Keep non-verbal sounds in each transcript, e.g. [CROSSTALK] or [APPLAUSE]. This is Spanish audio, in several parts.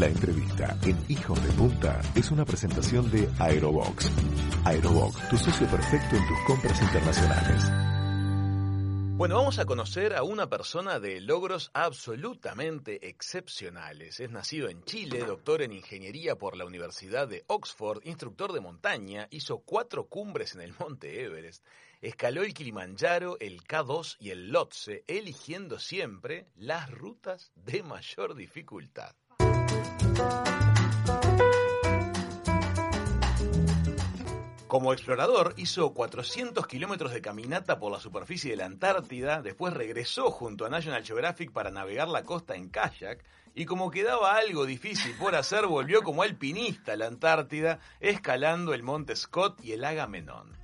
La entrevista en Hijos de Punta es una presentación de Aerobox. Aerobox, tu socio perfecto en tus compras internacionales. Bueno, vamos a conocer a una persona de logros absolutamente excepcionales. Es nacido en Chile, doctor en ingeniería por la Universidad de Oxford, instructor de montaña, hizo cuatro cumbres en el monte Everest, escaló el Kilimanjaro, el K2 y el Lhotse, eligiendo siempre las rutas de mayor dificultad. Como explorador hizo 400 kilómetros de caminata por la superficie de la Antártida, después regresó junto a National Geographic para navegar la costa en kayak y como quedaba algo difícil por hacer, volvió como alpinista a la Antártida, escalando el monte Scott y el Agamenón.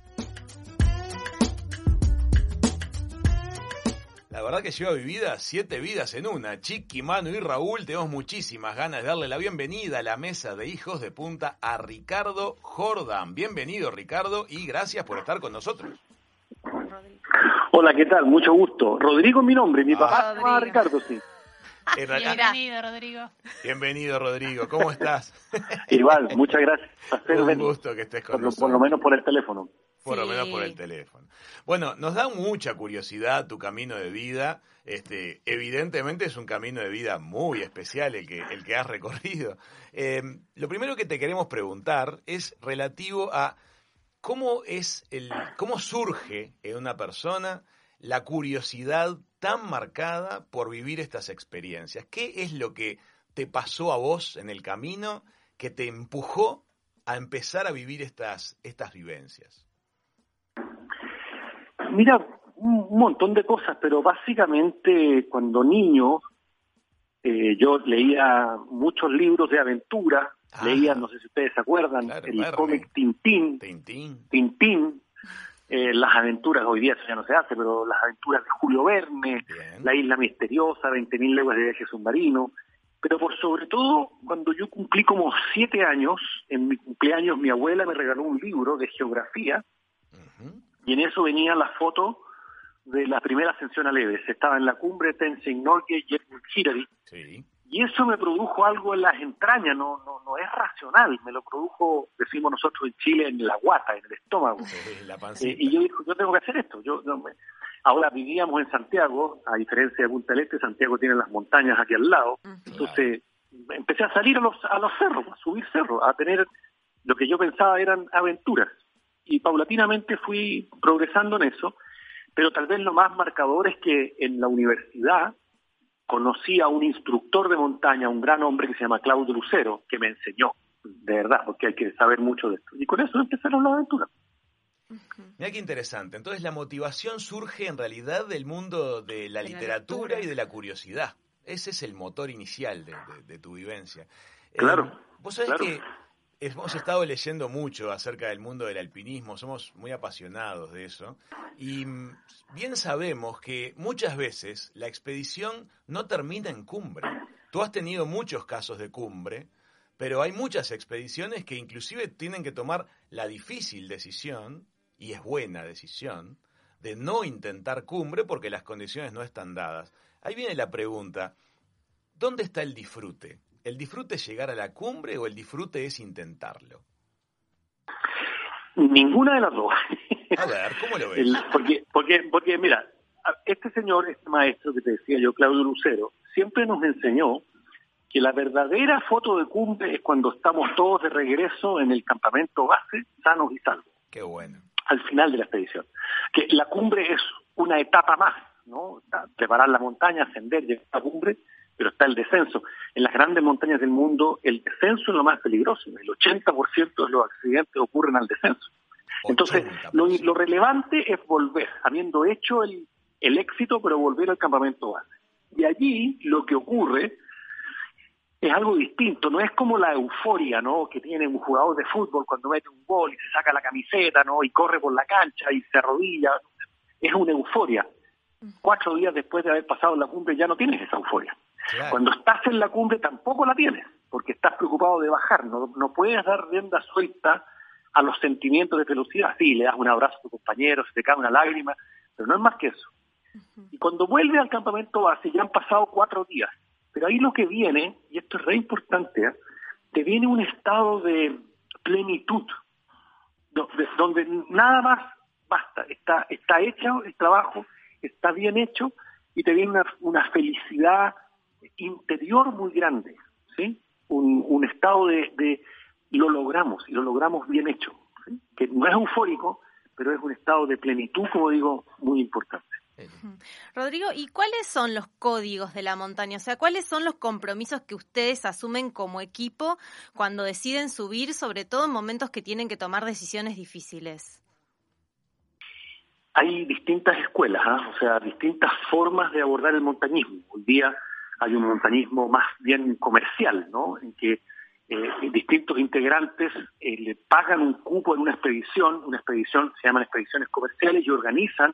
La verdad que lleva vivida siete vidas en una. Chiqui, Manu y Raúl tenemos muchísimas ganas de darle la bienvenida a la mesa de hijos de punta a Ricardo Jordan. Bienvenido Ricardo y gracias por estar con nosotros. Hola, ¿qué tal? Mucho gusto. Rodrigo es mi nombre, mi papá se llama Ricardo, sí. [LAUGHS] Bienvenido, Rodrigo. Bienvenido, Rodrigo. ¿Cómo estás? [LAUGHS] Igual, muchas gracias. Un gusto que estés con por, nosotros. Por lo menos por el teléfono. Por lo menos por el teléfono. Bueno, nos da mucha curiosidad tu camino de vida. Este, evidentemente es un camino de vida muy especial el que, el que has recorrido. Eh, lo primero que te queremos preguntar es relativo a cómo es el, cómo surge en una persona la curiosidad tan marcada por vivir estas experiencias. ¿Qué es lo que te pasó a vos en el camino que te empujó a empezar a vivir estas, estas vivencias? Mira, un montón de cosas, pero básicamente cuando niño eh, yo leía muchos libros de aventura, Ah. leía, no sé si ustedes se acuerdan, Claro, el cómic Tintín, Tintín. Tintín, eh, las aventuras, hoy día eso ya no se hace, pero las aventuras de Julio Verne, Bien. La Isla Misteriosa, 20.000 leguas de viaje submarino, pero por sobre todo, cuando yo cumplí como siete años, en mi cumpleaños mi abuela me regaló un libro de geografía, y en eso venía la foto de la primera ascensión al Everest. Estaba en la cumbre Tenzing Norgay y Hillary, Sí. Y eso me produjo algo en las entrañas, no, no, no es racional, me lo produjo, decimos nosotros en Chile, en la guata, en el estómago. [LAUGHS] La Eh, y yo dije, yo tengo que hacer esto. Yo, no me- Ahora vivíamos en Santiago, a diferencia de Punta del Este, Santiago tiene las montañas aquí al lado. Entonces empecé a salir a los, a los cerros, a subir cerros, a tener lo que yo pensaba eran aventuras. Y paulatinamente fui progresando en eso, pero tal vez lo más marcador es que en la universidad conocí a un instructor de montaña, un gran hombre que se llama Claudio Lucero, que me enseñó, de verdad, porque hay que saber mucho de esto. Y con eso empezaron las aventuras. Mira qué interesante. Entonces la motivación surge en realidad del mundo de la De la literatura y de la curiosidad. Ese es el motor inicial de, de- de tu vivencia. Eh, Claro, Vos sabés claro. que hemos estado leyendo mucho acerca del mundo del alpinismo, somos muy apasionados de eso. Y mm, bien sabemos que muchas veces la expedición no termina en cumbre. Tú has tenido muchos casos de cumbre, pero hay muchas expediciones que inclusive tienen que tomar la difícil decisión, y es buena decisión, de no intentar cumbre porque las condiciones no están dadas. Ahí viene la pregunta, ¿dónde está el disfrute? ¿El disfrute es llegar a la cumbre o el disfrute es intentarlo? Ninguna de las dos. A ver, ¿cómo lo ves? Porque, porque, porque, mira, este señor, este maestro que te decía yo, Claudio Lucero, siempre nos enseñó que la verdadera foto de cumbre es cuando estamos todos de regreso en el campamento base, sanos y salvos, Qué bueno. al final de la expedición. Que la cumbre es una etapa más, ¿no? Preparar la montaña, ascender, llegar a la cumbre, pero está el descenso. En las grandes montañas del mundo, el descenso es lo más peligroso. El 80% de los accidentes ocurren al descenso. Entonces, 80%. lo, lo relevante es volver, habiendo hecho el, el éxito, pero volver al campamento base. Y allí lo que ocurre es algo distinto, no es como la euforia, ¿no? Que tiene un jugador de fútbol cuando mete un gol y se saca la camiseta, ¿no? Y corre por la cancha y se arrodilla. Es una euforia. Cuatro días después de haber pasado la cumbre ya no tienes esa euforia. Claro. Cuando estás en la cumbre tampoco la tienes, porque estás preocupado de bajar, no, no puedes dar rienda suelta a los sentimientos de felicidad. Sí, le das un abrazo a tu compañero, se te cae una lágrima, pero no es más que eso. Y cuando vuelves al campamento base, ya han pasado cuatro días, Pero ahí lo que viene, y esto es re importante, ¿eh? te viene un estado de plenitud, donde nada más basta, está, está hecho el trabajo, está bien hecho y te viene una, felicidad interior muy grande, ¿sí? Un, estado de, lo logramos y lo logramos bien hecho, que no es eufórico, pero es un estado de plenitud, como digo, muy importante. Rodrigo, ¿y cuáles son los códigos de la montaña? O sea, ¿cuáles son los compromisos que ustedes asumen como equipo cuando deciden subir, sobre todo en momentos que tienen que tomar decisiones difíciles? hay distintas escuelas, ¿ah? o sea, distintas formas de abordar el montañismo. Hoy día hay un montañismo más bien comercial, ¿no? En que eh, distintos integrantes eh, le pagan un cupo en una expedición, una expedición se llaman expediciones comerciales y organizan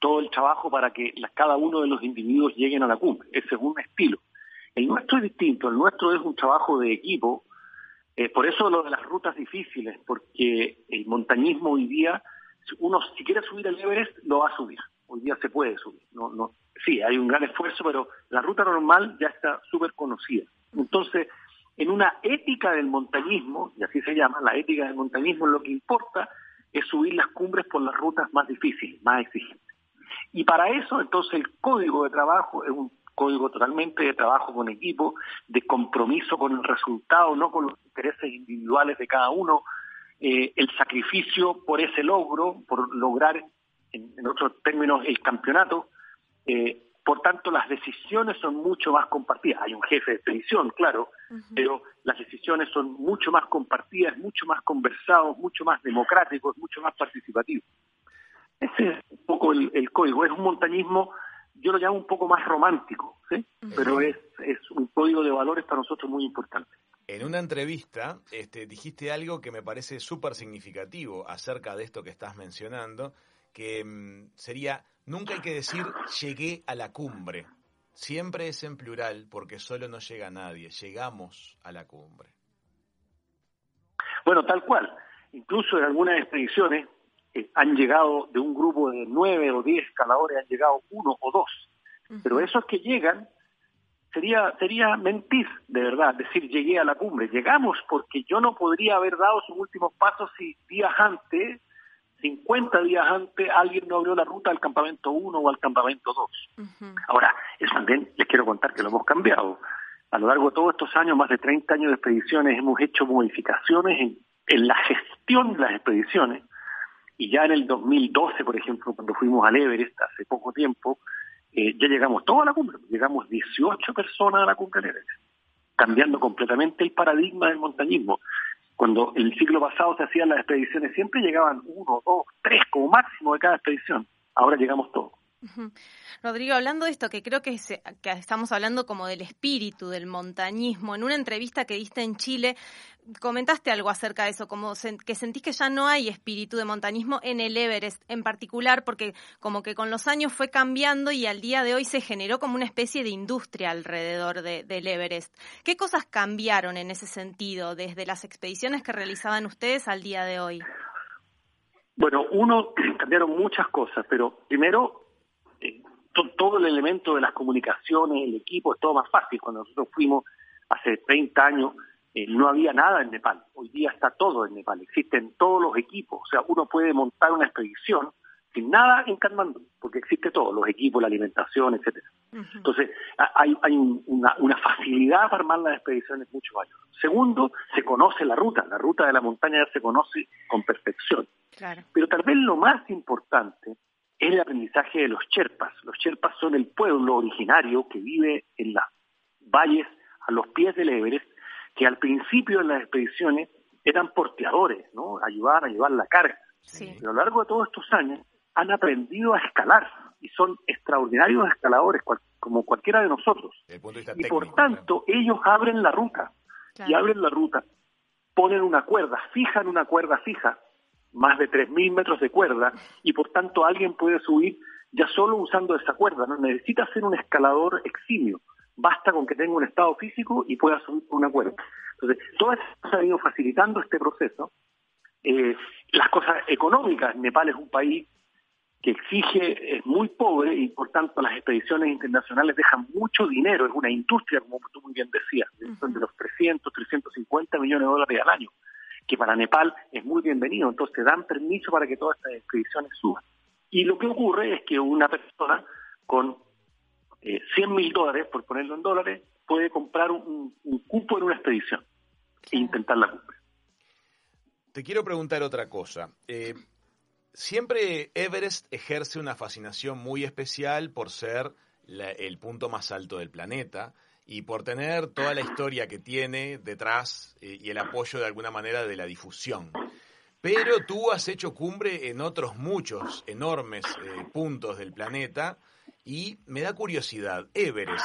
todo el trabajo para que cada uno de los individuos lleguen a la cumbre. Ese es un estilo. El nuestro es distinto, el nuestro es un trabajo de equipo. Eh, por eso lo de las rutas difíciles, porque el montañismo hoy día uno si quiere subir el Everest lo va a subir. Hoy día se puede subir. No, no, sí, hay un gran esfuerzo, pero la ruta normal ya está súper conocida. Entonces, en una ética del montañismo, y así se llama, la ética del montañismo, lo que importa es subir las cumbres por las rutas más difíciles, más exigentes. Y para eso, entonces, el código de trabajo es un código totalmente de trabajo con equipo, de compromiso con el resultado, no con los intereses individuales de cada uno, eh, el sacrificio por ese logro, por lograr, en, otros términos, el campeonato. Eh, por tanto, las decisiones son mucho más compartidas. Hay un jefe de expedición, claro, pero las decisiones son mucho más compartidas, mucho más conversados, mucho más democráticos, mucho más participativos. Ese es un poco el, código. Es un montañismo, yo lo llamo un poco más romántico, ¿sí? pero es, es un código de valores para nosotros muy importante. En una entrevista este, dijiste algo que me parece súper significativo acerca de esto que estás mencionando, que mm, sería, nunca hay que decir llegué a la cumbre, siempre es en plural porque solo no llega nadie, llegamos a la cumbre. Bueno, tal cual. Incluso en algunas expediciones eh, han llegado de un grupo de nueve o diez escaladores, han llegado uno o dos. Pero esos que llegan sería, sería mentir, de verdad, decir llegué a la cumbre. Llegamos porque yo no podría haber dado sus últimos pasos si días antes, 50 días antes, alguien no abrió la ruta al campamento 1 o al campamento 2. Ahora, eso también les quiero contar que lo hemos cambiado. A lo largo de todos estos años, más de 30 años de expediciones, hemos hecho modificaciones en, en la gestión de las expediciones. Y ya en el 2012, por ejemplo, cuando fuimos al Everest hace poco tiempo, eh, ya llegamos todos a la cumbre, llegamos 18 personas a la cumbre del Everest, cambiando completamente el paradigma del montañismo. Cuando el siglo pasado se hacían las expediciones, siempre llegaban uno, dos, tres como máximo de cada expedición. Ahora llegamos todos. Rodrigo, hablando de esto, que creo que, que, estamos hablando como del espíritu del montañismo, en una entrevista que diste en Chile, comentaste algo acerca de eso, como que sentís que ya no hay espíritu de montañismo en el Everest en particular, porque como que con los años fue cambiando y al día de hoy se generó como una especie de industria alrededor del Everest. ¿Qué cosas cambiaron en ese sentido desde las expediciones que realizaban ustedes al día de hoy? Bueno, uno, [CLEARS THROAT] cambiaron muchas cosas, pero primero todo el elemento de las comunicaciones, el equipo, es todo más fácil. Cuando nosotros fuimos hace 30 años, eh, no había nada en Nepal. Hoy día está todo en Nepal, existen todos los equipos. O sea, uno puede montar una expedición sin nada en Kathmandu, porque existe todo, los equipos, la alimentación, etcétera. Entonces, hay, hay una, una, facilidad para armar las expediciones mucho mayor. Segundo, se conoce la ruta, la ruta de la montaña se conoce con perfección. Pero tal vez lo más importante es el aprendizaje de los Sherpas. Los Sherpas son el pueblo originario que vive en las valles a los pies del Everest, que al principio en las expediciones eran porteadores, ¿no? Ayudar a llevar la carga. Pero a lo largo de todos estos años han aprendido a escalar y son extraordinarios escaladores, como cualquiera de nosotros. y por tanto, ellos abren la ruta. Y abren la ruta, ponen una cuerda, fijan una cuerda fija más de 3.000 metros de cuerda y por tanto alguien puede subir ya solo usando esa cuerda, no necesita ser un escalador eximio, basta con que tenga un estado físico y pueda subir una cuerda. Entonces, todas estas cosas han ido facilitando este proceso. Eh, las cosas económicas, Nepal es un país que exige es muy pobre y por tanto las expediciones internacionales dejan mucho dinero, es una industria, como tú muy bien decías, de los 300, 350 millones de dólares al año, que para Nepal es muy bienvenido, entonces dan permiso para que todas estas expediciones suban. Y lo que ocurre es que una persona con eh, 100 mil dólares, por ponerlo en dólares, puede comprar un, cupo en una expedición e intentar la cumbre. Te quiero preguntar otra cosa. Eh, Siempre Everest ejerce una fascinación muy especial por ser el punto más alto del planeta y por tener toda la historia que tiene detrás eh, y el apoyo de alguna manera de la difusión. Pero tú has hecho cumbre en otros muchos enormes eh, puntos del planeta y me da curiosidad, ¿Everest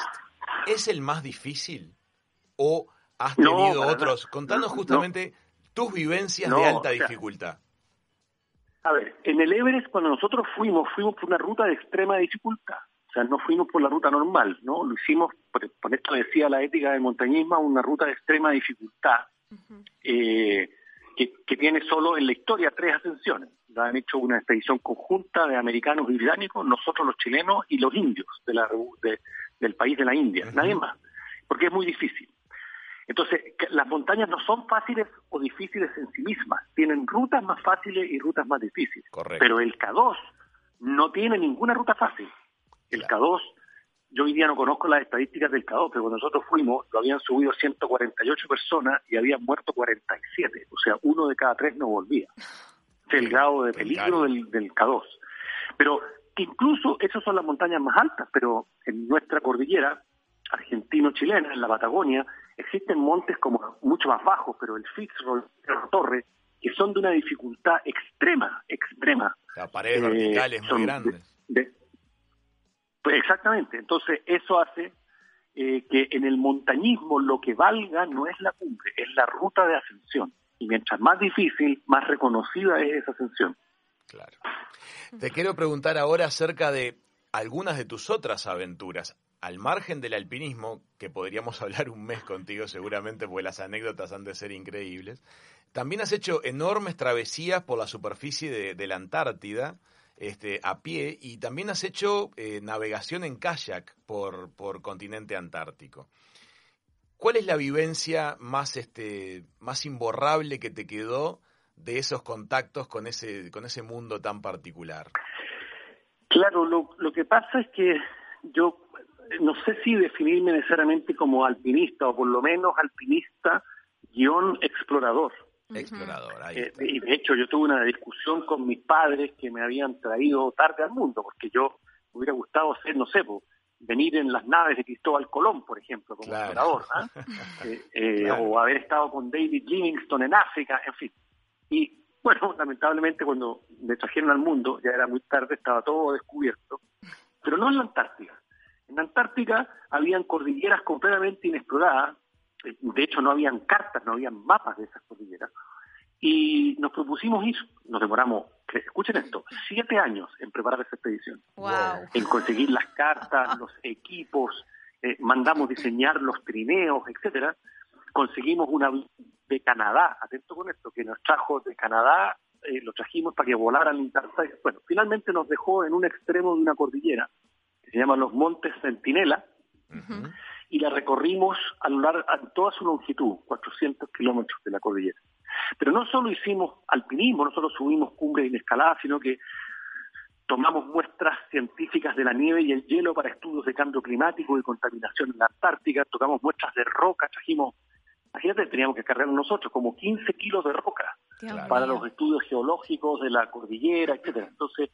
es el más difícil o has tenido otros? Contanos justamente tus vivencias de alta dificultad. A ver, en el Everest cuando nosotros fuimos, fuimos por una ruta de extrema dificultad. O sea, no fuimos por la ruta normal, ¿no? Lo hicimos, por, esto decía la ética del montañismo, una ruta de extrema dificultad, eh, que, tiene solo en la historia tres ascensiones. La han hecho una expedición conjunta de americanos y británicos, nosotros los chilenos y los indios de la, del país de la India, nadie más, porque es muy difícil. Entonces, las montañas no son fáciles o difíciles en sí mismas, tienen rutas más fáciles y rutas más difíciles. Pero el K2 no tiene ninguna ruta fácil. El K2, yo hoy día no conozco las estadísticas del K2, pero cuando nosotros fuimos, lo habían subido 148 personas y habían muerto 47. O sea, uno de cada tres no volvía. Es el grado de peligro del, del K2. Pero incluso esas son las montañas más altas, pero en nuestra cordillera argentino-chilena, en la Patagonia, existen montes como mucho más bajos, pero el Fitzroy, la Torre, que son de una dificultad extrema, extrema. Las paredes verticales eh, muy grandes. Pues exactamente, entonces eso hace eh, que en el montañismo lo que valga no es la cumbre, es la ruta de ascensión. Y mientras más difícil, más reconocida es esa ascensión. Claro. Te quiero preguntar ahora acerca de algunas de tus otras aventuras al margen del alpinismo, que podríamos [LAUGHS] hablar un mes contigo seguramente, porque las anécdotas han de ser increíbles, también has hecho enormes travesías por la superficie de, la Antártida, este, a pie, y también has hecho eh, navegación en kayak por, por continente antártico. ¿Cuál es la vivencia más, este, más imborrable que te quedó de esos contactos con ese, con ese mundo tan particular? Claro, lo, lo que pasa es que yo no sé si definirme necesariamente como alpinista o por lo menos alpinista guion explorador. Explorador, ahí eh, y de hecho yo tuve una discusión con mis padres que me habían traído tarde al mundo, porque yo me hubiera gustado ser, no sé, venir en las naves de Cristóbal Colón, por ejemplo, como explorador, ¿ah? [LAUGHS] eh, eh, o haber estado con David Livingstone en África, en fin. Y bueno, [LAUGHS] lamentablemente cuando me trajeron al mundo, ya era muy tarde, estaba todo descubierto, pero no en la Antártida. En Antártica habían cordilleras completamente inexploradas, de hecho no habían cartas, no habían mapas de esas cordilleras, y nos propusimos ir, nos demoramos, escuchen esto, siete años en preparar esa expedición, en conseguir las cartas, los equipos, eh, mandamos diseñar los trineos, etcétera, conseguimos una de Canadá, atento con esto, que nos trajo de Canadá, eh, lo trajimos para que volaran en Antártida, bueno, finalmente nos dejó en un extremo de una cordillera, se llaman los Montes Centinela, y la recorrimos a lo largo, a toda su longitud, 400 kilómetros de la cordillera. Pero no solo hicimos alpinismo, no solo subimos cumbres inescaladas, sino que tomamos muestras científicas de la nieve y el hielo para estudios de cambio climático y contaminación en la Antártica, tocamos muestras de roca, trajimos, imagínate, teníamos que cargar nosotros como 15 kilos de roca para los estudios geológicos de la cordillera, etcétera. Entonces,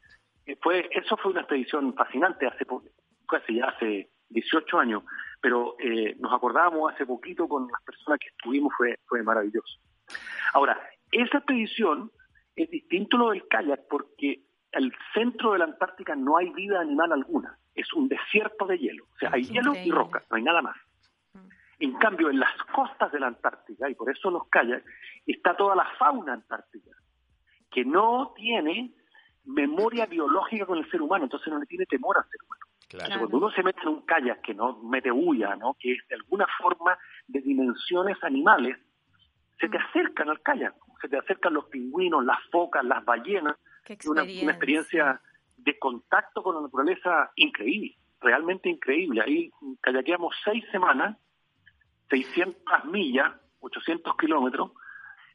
fue, eso fue una expedición fascinante hace, casi ya hace 18 años, pero eh, nos acordábamos hace poquito con las personas que estuvimos, fue, fue maravilloso. Ahora, esa expedición es distinto lo del kayak porque al centro de la Antártica no hay vida animal alguna, es un desierto de hielo, o sea, hay hielo y roca, no hay nada más. Mm. En cambio, en las costas de la Antártica, y por eso los kayaks, está toda la fauna antártica, que no tiene memoria biológica con el ser humano, entonces no le tiene temor al ser humano. Cuando uno se mete en un kayak que no mete bulla, ¿no? que es de alguna forma de dimensiones animales, se te mm. acercan al kayak, se te acercan los pingüinos, las focas, las ballenas, una, una, experiencia de contacto con la naturaleza increíble, realmente increíble. Ahí kayakeamos seis semanas, 600 millas, 800 kilómetros,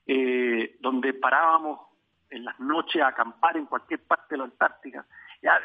eh, donde parábamos en las noches a acampar en cualquier parte de la Antártica.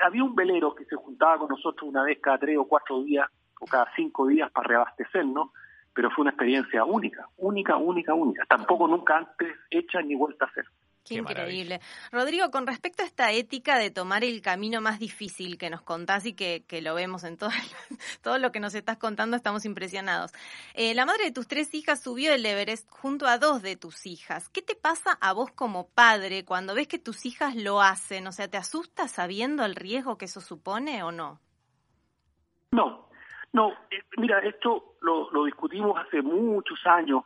Había un velero que se juntaba con nosotros una vez cada tres o cuatro días o cada cinco días para reabastecernos, pero fue una experiencia única, única, única, única. Tampoco nunca antes hecha ni vuelta a hacer. Qué, increíble. Rodrigo, con respecto a esta ética de tomar el camino más difícil que nos contás y que, lo vemos en todo, [LAUGHS] todo lo que nos estás contando, estamos impresionados. Eh, la madre de tus tres hijas subió el Everest junto a dos de tus hijas. ¿Qué te pasa a vos como padre cuando ves que tus hijas lo hacen? O sea, ¿te asusta sabiendo el riesgo que eso supone o no? No, no. Eh, mira, esto lo, lo discutimos hace muchos años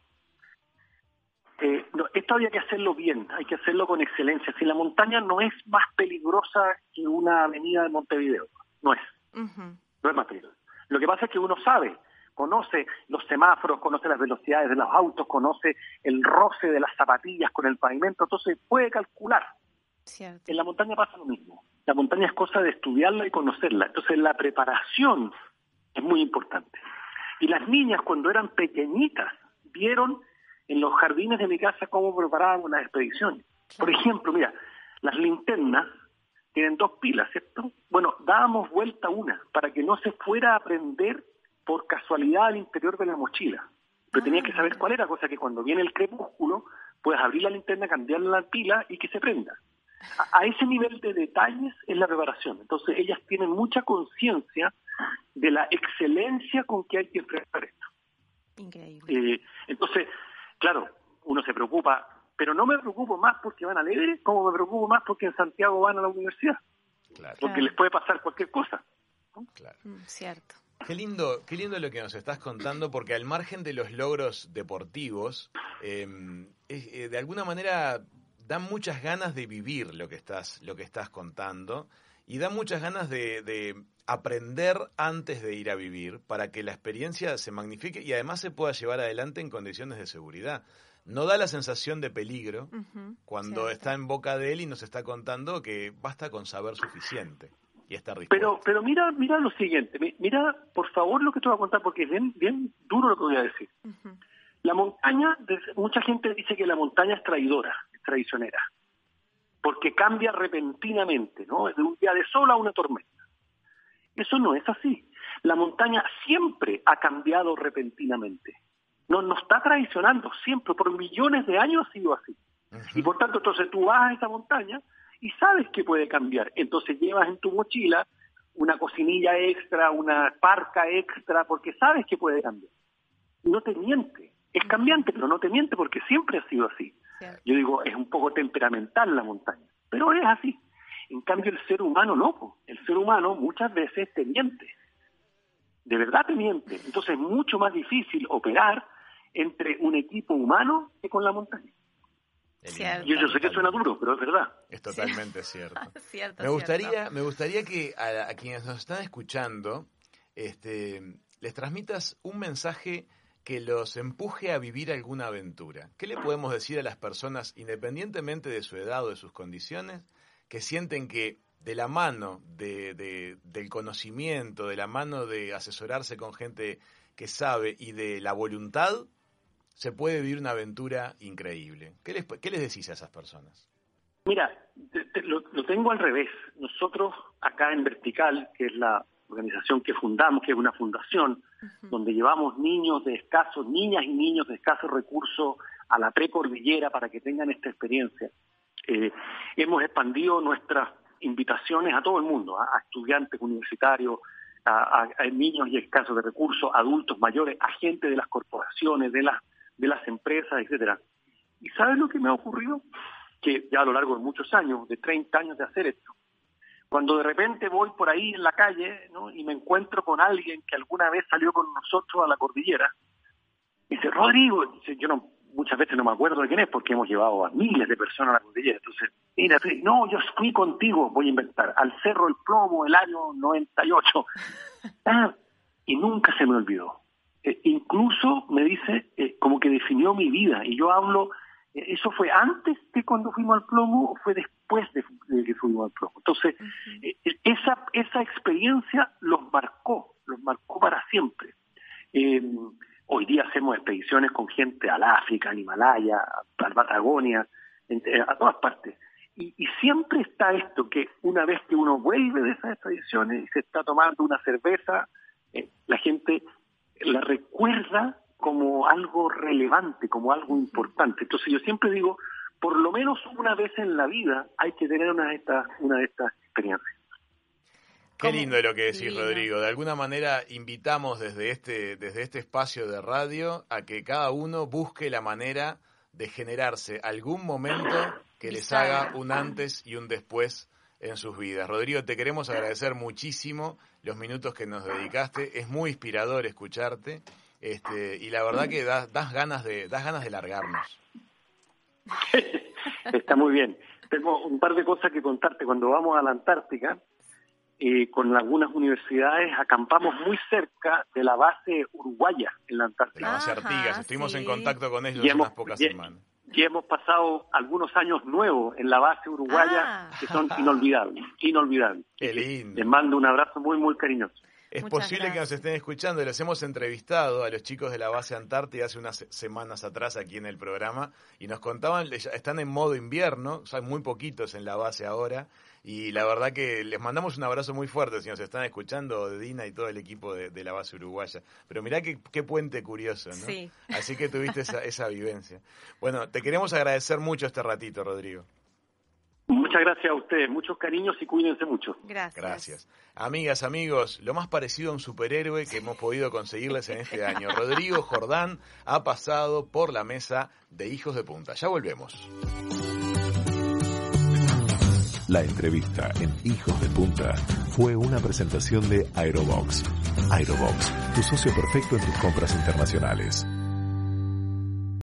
eh, esto había que hacerlo bien, hay que hacerlo con excelencia. Si la montaña no es más peligrosa que una avenida de Montevideo, no es. No es más peligrosa. Lo que pasa es que uno sabe, conoce los semáforos, conoce las velocidades de los autos, conoce el roce de las zapatillas con el pavimento, entonces puede calcular. En la montaña pasa lo mismo. La montaña es cosa de estudiarla y conocerla. Entonces la preparación es muy importante. Y las niñas cuando eran pequeñitas vieron en los jardines de mi casa cómo preparábamos las expediciones. Por ejemplo, mira, las linternas tienen dos pilas, ¿cierto? Bueno, dábamos vuelta una para que no se fuera a prender por casualidad al interior de la mochila. Pero tenía que saber ah. cuál era, cosa que cuando viene el crepúsculo, puedes abrir la linterna, cambiarle la pila y que se prenda. A, ese nivel de detalles es la preparación. Entonces, ellas tienen mucha conciencia de la excelencia con que hay que enfrentar esto. Increíble. Eh, entonces, claro, uno se preocupa, pero no me preocupo más porque van a Everest, como me preocupo más porque en Santiago van a la universidad. Porque les puede pasar cualquier cosa. Claro. Mm, cierto. Qué lindo, qué lindo lo que nos estás contando, porque al margen de los logros deportivos, em, eh, de alguna manera dan muchas ganas de vivir lo que estás, lo que estás contando y da muchas ganas de, aprender antes de ir a vivir para que la experiencia se magnifique y además se pueda llevar adelante en condiciones de seguridad. No da la sensación de peligro cuando está en boca de él y nos está contando que basta con saber suficiente y estar dispuesto. Pero, pero mira, mira lo siguiente, mira por favor lo que te voy a contar porque es bien, bien duro lo que voy a decir. La montaña, mucha gente dice que la montaña es traidora, es traicionera porque cambia repentinamente, ¿no? De un día de sol a una tormenta. Eso no es así. La montaña siempre ha cambiado repentinamente. No nos está traicionando, siempre, por millones de años ha sido así. Y por tanto, entonces tú vas a esa montaña y sabes que puede cambiar. Entonces llevas en tu mochila una cocinilla extra, una parca extra, porque sabes que puede cambiar. No te miente. Es cambiante, pero no te miente porque siempre ha sido así. Yo digo, es un poco temperamental la montaña, pero es así. En cambio, el ser humano no. El ser humano muchas veces te miente. De verdad te miente. Entonces es mucho más difícil operar entre un equipo humano que con la montaña. Y yo sé que suena duro, pero es verdad. Es totalmente cierto. [LAUGHS] me gustaría, me gustaría que a, a, quienes nos están escuchando, este, les transmitas un mensaje que los empuje a vivir alguna aventura. ¿Qué le podemos decir a las personas, independientemente de su edad o de sus condiciones, que sienten que de la mano de, del conocimiento, de la mano de asesorarse con gente que sabe y de la voluntad, se puede vivir una aventura increíble? ¿Qué les, qué les decís a esas personas? Mira, lo, lo tengo al revés. Nosotros acá en Vertical, que es la organización que fundamos, que es una fundación, donde llevamos niños de escasos, niñas y niños de escasos recursos a la precordillera para que tengan esta experiencia. Eh, hemos expandido nuestras invitaciones a todo el mundo, a, estudiantes universitarios, a, niños y escasos de recursos, adultos mayores, a gente de las corporaciones, de las, de las empresas, etcétera. ¿Y sabes lo que me ha ocurrido? Que ya a lo largo de muchos años, de 30 años de hacer esto, cuando de repente voy por ahí en la calle y me encuentro con alguien que alguna vez salió con nosotros a la cordillera, dice, Rodrigo, dice, yo no, muchas veces no me acuerdo de quién es porque hemos llevado a miles de personas a la cordillera. Entonces, mira, no, yo fui contigo, voy a inventar, al Cerro El Plomo el año 98. [LAUGHS] Ah, y nunca se me olvidó. Eh, incluso me dice, eh, como que definió mi vida. Y yo hablo ¿Eso fue antes de cuando fuimos al plomo o fue después de, que fuimos al plomo? Entonces, eh, esa, esa experiencia los marcó, los marcó para siempre. Eh, hacemos expediciones con gente al África, al Himalaya, a la Patagonia, a todas partes. Y, siempre está esto, que una vez que uno vuelve de esas expediciones y se está tomando una cerveza, eh, la gente la recuerda como algo relevante, como algo importante. Entonces yo siempre digo, por lo menos una vez en la vida hay que tener una de estas, una de estas experiencias. Qué lindo lo que decís, Rodrigo. De alguna manera invitamos desde este, desde este espacio de radio a que cada uno busque la manera de generarse algún momento que les haga un antes y un después en sus vidas. Rodrigo, te queremos agradecer muchísimo los minutos que nos dedicaste. Es muy inspirador escucharte este, y la verdad que das, das, ganas de, das ganas de largarnos. [LAUGHS] Está muy bien. Tengo un par de cosas que contarte. Cuando vamos a la Antártica, eh, con algunas universidades acampamos muy cerca de la base uruguaya en la Antártica. La base Artigas, estuvimos en contacto con ellos unas pocas semanas. Y hemos pasado algunos años nuevos en la base uruguaya ah. que son inolvidables, inolvidables. Qué lindo. Les mando un abrazo muy, muy cariñoso. Es posible que nos estén escuchando, les hemos entrevistado a los chicos de la base Antártida hace unas semanas atrás aquí en el programa y nos contaban, están en modo invierno, son muy poquitos en la base ahora y la verdad que les mandamos un abrazo muy fuerte si nos están escuchando, de Dina y todo el equipo de, la base uruguaya. Pero mirá qué, qué puente curioso, ¿no? Sí. Así que tuviste esa, esa vivencia. Bueno, te queremos agradecer mucho este ratito, Rodrigo. Muchas gracias a ustedes, muchos cariños y cuídense mucho. Gracias. Gracias. Amigas, amigos, lo más parecido a un superhéroe que hemos podido conseguirles en este año. [LAUGHS] Rodrigo Jordán ha pasado por la mesa de Hijos de Punta. Ya volvemos. La entrevista en Hijos de Punta fue una presentación de Aerobox. Aerobox, tu socio perfecto en tus compras internacionales.